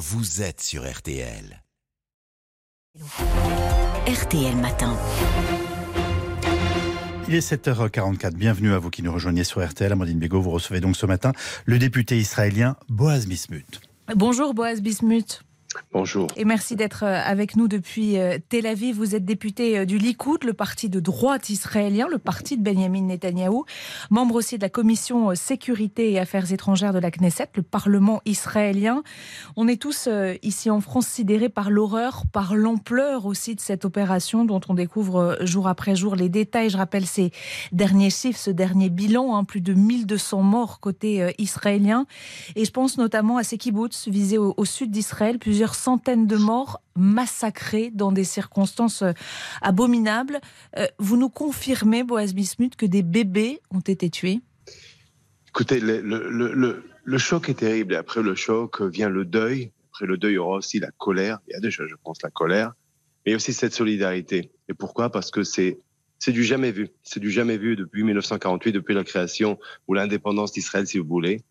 vous êtes sur RTL. RTL Matin. Il est 7h44. Bienvenue à vous qui nous rejoignez sur RTL. Amandine Bégaud, vous recevez donc ce matin le député israélien Boaz Bismuth. Bonjour Boaz Bismuth. Bonjour. Et merci d'être euh, avec nous depuis euh, Tel Aviv. Vous êtes député euh, du Likoud, le parti de droite israélien, le parti de Benjamin Netanyahou, membre aussi de la commission sécurité et affaires étrangères de la Knesset, le Parlement israélien. On est tous ici en France sidérés par l'horreur, par l'ampleur aussi de cette opération dont on découvre jour après jour les détails. Je rappelle ces derniers chiffres, ce dernier bilan, hein, plus de 1200 morts côté israélien. Et je pense notamment à ces kibbutz visés au, sud d'Israël, centaines de morts massacrés dans des circonstances euh, abominables. Euh, vous nous confirmez, Boaz Bismuth, que des bébés ont été tués? Écoutez, le, choc est terrible. Après le choc vient le deuil. Après le deuil, il y aura aussi la colère. Il y a déjà, je pense, la colère. Mais aussi cette solidarité. Et pourquoi? Parce que c'est c'est du jamais vu. C'est du jamais vu depuis 1948, depuis la création ou l'indépendance d'Israël, si vous voulez.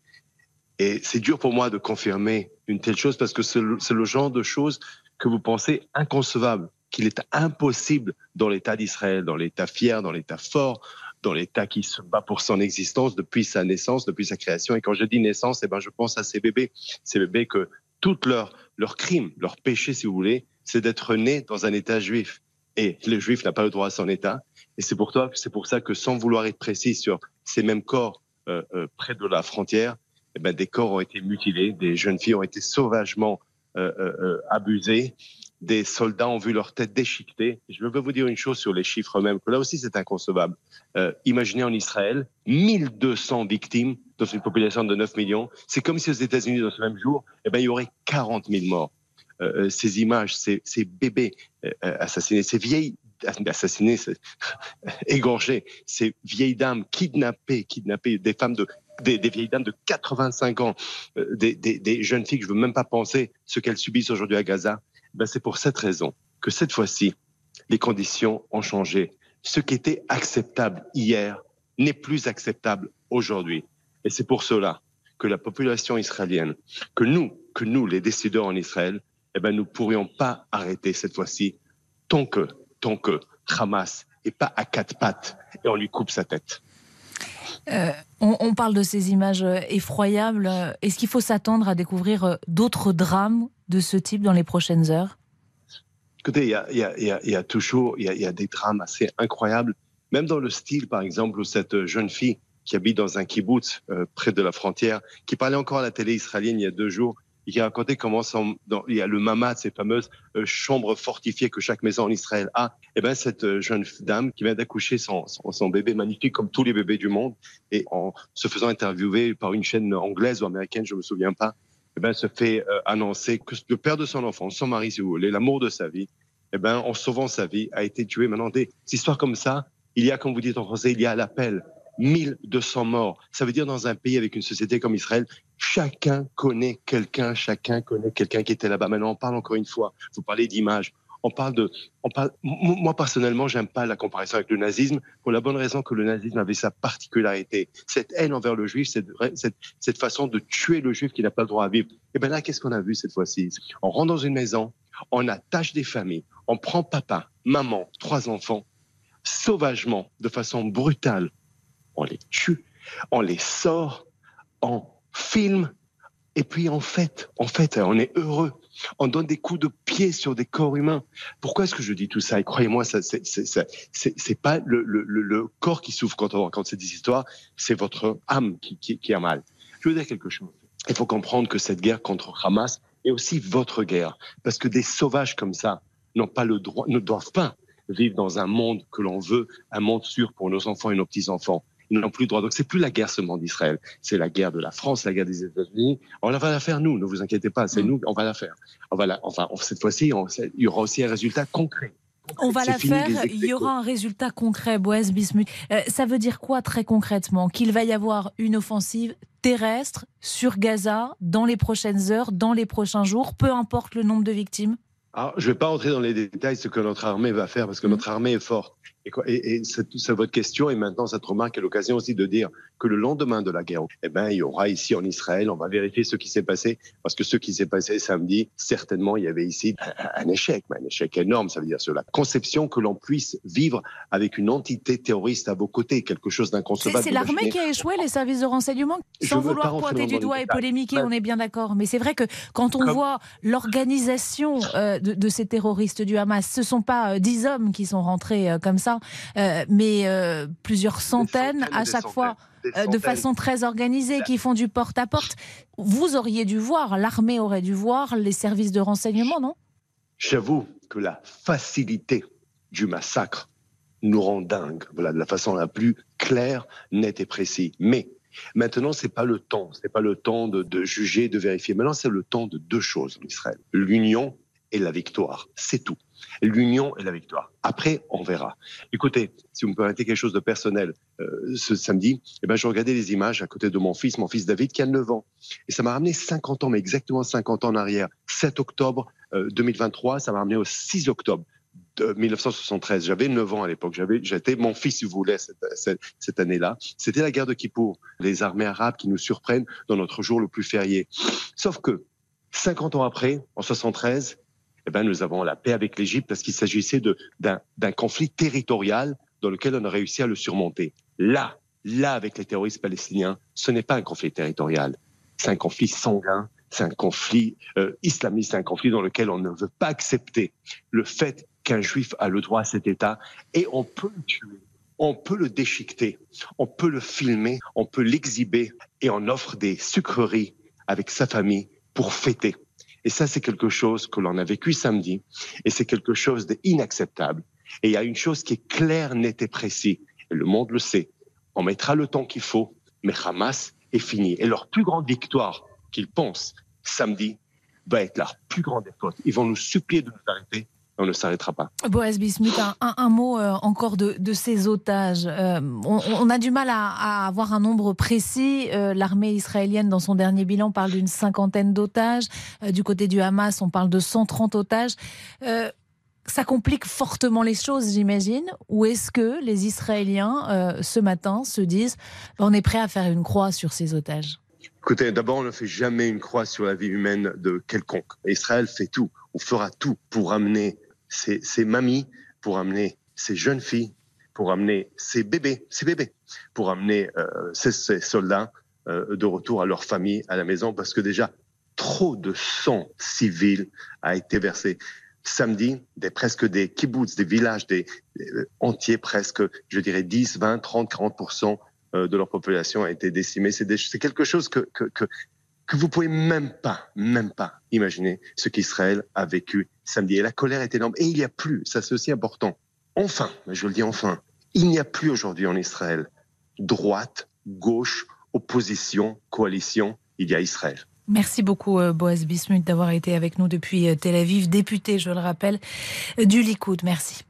Et c'est dur pour moi de confirmer une telle chose parce que c'est le, genre de choses que vous pensez inconcevable, qu'il est impossible dans l'État d'Israël, dans l'État fier, dans l'État fort, dans l'État qui se bat pour son existence depuis sa naissance, depuis sa création. Et quand je dis naissance, eh ben, je pense à ces bébés, ces bébés que tout leur, leur crime, leur péché, si vous voulez, c'est d'être nés dans un État juif. Et le juif n'a pas le droit à son État. Et c'est pour, c'est pour ça que sans vouloir être précis sur ces mêmes corps euh, euh, près de la frontière, eh ben, des corps ont été mutilés, des jeunes filles ont été sauvagement euh, euh, euh, abusées, des soldats ont vu leur tête déchiquetée. Je veux vous dire une chose sur les chiffres même, que là aussi c'est inconcevable. Imaginez en Israël, 1200 victimes dans une population de 9 millions. C'est comme si aux États-Unis, dans ce même jour, eh ben, il y aurait 40 000 morts. Ces images, ces, ces bébés assassinés, ces vieilles assassinés, égorgés, ces vieilles dames kidnappées, kidnappées, des femmes de des, vieilles dames de 85 ans, euh, des, jeunes filles que je veux même pas penser ce qu'elles subissent aujourd'hui à Gaza, ben c'est pour cette raison que cette fois-ci, les conditions ont changé. Ce qui était acceptable hier n'est plus acceptable aujourd'hui. Et c'est pour cela que la population israélienne, que nous, que nous, les décideurs en Israël, eh ben, nous pourrions pas arrêter cette fois-ci tant que, tant que Hamas est pas à quatre pattes et on lui coupe sa tête. Euh, on, parle de ces images euh, effroyables. Est-ce qu'il faut s'attendre à découvrir euh, d'autres drames de ce type dans les prochaines heures? Écoutez, il y a, toujours y a, des drames assez incroyables, même dans le style, par exemple, où cette jeune fille qui habite dans un kibbutz près de la frontière, qui parlait encore à la télé israélienne il y a deux jours, et qui racontait comment il y a le mamad, ces fameuses euh, chambres fortifiées que chaque maison en Israël a. Et eh ben cette euh, jeune dame qui vient d'accoucher son, bébé magnifique comme tous les bébés du monde et en se faisant interviewer par une chaîne anglaise ou américaine, je me souviens pas, et eh ben se fait euh, annoncer que le père de son enfant, son mari si vous voulez, l'amour de sa vie, et eh ben en sauvant sa vie a été tué. Maintenant des histoires comme ça, il y a comme vous dites en français, il y a l'appel 1200 morts. Ça veut dire dans un pays avec une société comme Israël, chacun connaît quelqu'un, chacun connaît quelqu'un qui était là-bas. Maintenant, on parle encore une fois, vous parlez d'image. On parle de, on parle, moi personnellement, j'aime pas la comparaison avec le nazisme pour la bonne raison que le nazisme avait sa particularité, cette haine envers le juif, cette, cette, cette façon de tuer le juif qui n'a pas le droit à vivre. Et ben là, qu'est-ce qu'on a vu cette fois-ci? On rentre dans une maison, on attache des familles, on prend papa, maman, trois enfants, sauvagement, de façon brutale, on les tue, on les sort, on filme, et puis en fait, en fait, on est heureux. On donne des coups de pied sur des corps humains. Pourquoi est-ce que je dis tout ça? Et croyez-moi, ça, c'est pas le, corps qui souffre quand on raconte cette histoire, c'est votre âme qui, qui, a mal. Je veux dire quelque chose. Il faut comprendre que cette guerre contre Hamas est aussi votre guerre, parce que des sauvages comme ça n'ont pas le droit, ne doivent pas vivre dans un monde que l'on veut, un monde sûr pour nos enfants et nos petits enfants ils n'ont plus le droit. Donc c'est plus la guerre seulement d'Israël, c'est la guerre de la France, la guerre des États-Unis. On va la faire nous, ne vous inquiétez pas, c'est mm. nous, on va la faire. On va la, enfin cette fois-ci, il y aura aussi un résultat concret. On va la faire, il y aura un résultat concret, Boaz Bismuth. Euh, ça veut dire quoi très concrètement? Qu'il va y avoir une offensive terrestre sur Gaza dans les prochaines heures, dans les prochains jours, peu importe le nombre de victimes? Alors, je ne vais pas entrer dans les détails de ce que notre armée va faire parce que mm. notre armée est forte. Et, c'est votre question, et maintenant cette remarque est l'occasion aussi de dire que le lendemain de la guerre, eh ben, il y aura ici en Israël, on va vérifier ce qui s'est passé, parce que ce qui s'est passé samedi, certainement, il y avait ici un, échec, un échec énorme, ça veut dire sur la conception que l'on puisse vivre avec une entité terroriste à vos côtés, quelque chose d'inconcevable. C'est l'armée qui a échoué, les services de renseignement, sans vouloir pointer du doigt et polémiquer, on est bien d'accord. Mais c'est vrai que quand on voit l'organisation euh, de, ces terroristes du Hamas, ce ne sont pas euh, dix hommes qui sont rentrés euh, comme ça mais plusieurs centaines, à chaque fois. Euh, de façon très organisée, qui font du porte-à-porte. Vous auriez dû voir, l'armée aurait dû voir, les services de renseignement, non? J'avoue que la facilité du massacre nous rend dingue, voilà, de la façon la plus claire, nette et précise. Mais maintenant, c'est pas le temps, c'est pas le temps de, de juger, de vérifier. Maintenant, c'est le temps de deux choses en Israël l'union et la victoire. C'est tout. L'union et la victoire. Après, on verra. Écoutez, si vous me permettez quelque chose de personnel, euh, ce samedi, eh ben, je regardais les images à côté de mon fils, mon fils David, qui a 9 ans. Et ça m'a ramené 50 ans, mais exactement 50 ans en arrière. 7 octobre 2023, euh, ça m'a ramené au 6 octobre. De 1973. J'avais 9 ans à l'époque. J'avais, j'étais mon fils, si vous voulez, cette, cette année-là. C'était la guerre de Kippour. Les armées arabes qui nous surprennent dans notre jour le plus férié. Sauf que 50 ans après, en 73, eh ben, nous avons la paix avec l'Égypte parce qu'il s'agissait d'un conflit territorial dans lequel on a réussi à le surmonter. Là, là, avec les terroristes palestiniens, ce n'est pas un conflit territorial, c'est un conflit sanguin, c'est un conflit euh, islamiste, un conflit dans lequel on ne veut pas accepter le fait qu'un juif a le droit à cet État et on peut le tuer. On peut le déchiqueter, on peut le filmer, on peut l'exhiber et on offre des sucreries avec sa famille pour fêter. Et ça, c'est quelque chose que l'on a vécu samedi, et c'est quelque chose d'inacceptable. Et il y a une chose qui est claire, nette et précise, et le monde le sait. On mettra le temps qu'il faut, mais Hamas est fini. Et leur plus grande victoire qu'ils pensent samedi va être leur plus grande défaite. Ils vont nous supplier de nous arrêter, on ne s'arrêtera pas. Boaz Bismuth, un, mot euh, encore de, ces otages. Euh, on, a du mal à, avoir un nombre précis. Euh, l'armée israélienne, dans son dernier bilan, parle d'une cinquantaine d'otages. du côté du Hamas, on parle de 130 otages. ça complique fortement les choses, j'imagine. Ou est-ce que les Israéliens, ce matin, se disent on est prêt à faire une croix sur ces otages? Écoutez, d'abord, on ne fait jamais une croix sur la vie humaine de quelconque. Israël fait tout, on fera tout pour amener ces, mamies, pour amener ces jeunes filles, pour amener ces bébés, ces bébés, pour amener euh, ces, soldats euh, de retour à leur famille, à la maison, parce que déjà, trop de sang civil a été versé. Samedi, des, presque des kibbutz, des villages des, euh, entiers, presque, je dirais 10, 20, 30, 40% de leur population a été décimée. C'est quelque chose que, que vous pouvez même pas, même pas imaginer ce qu'Israël a vécu samedi. Et la colère est énorme. Et il n'y a plus, ça c'est aussi important. Enfin, je le dis enfin, il n'y a plus aujourd'hui en Israël droite, gauche, opposition, coalition. Il y a Israël. Merci beaucoup, euh, Boaz Bismuth, d'avoir été avec nous depuis euh, Tel Aviv, député, je le rappelle, du Likoud. Merci.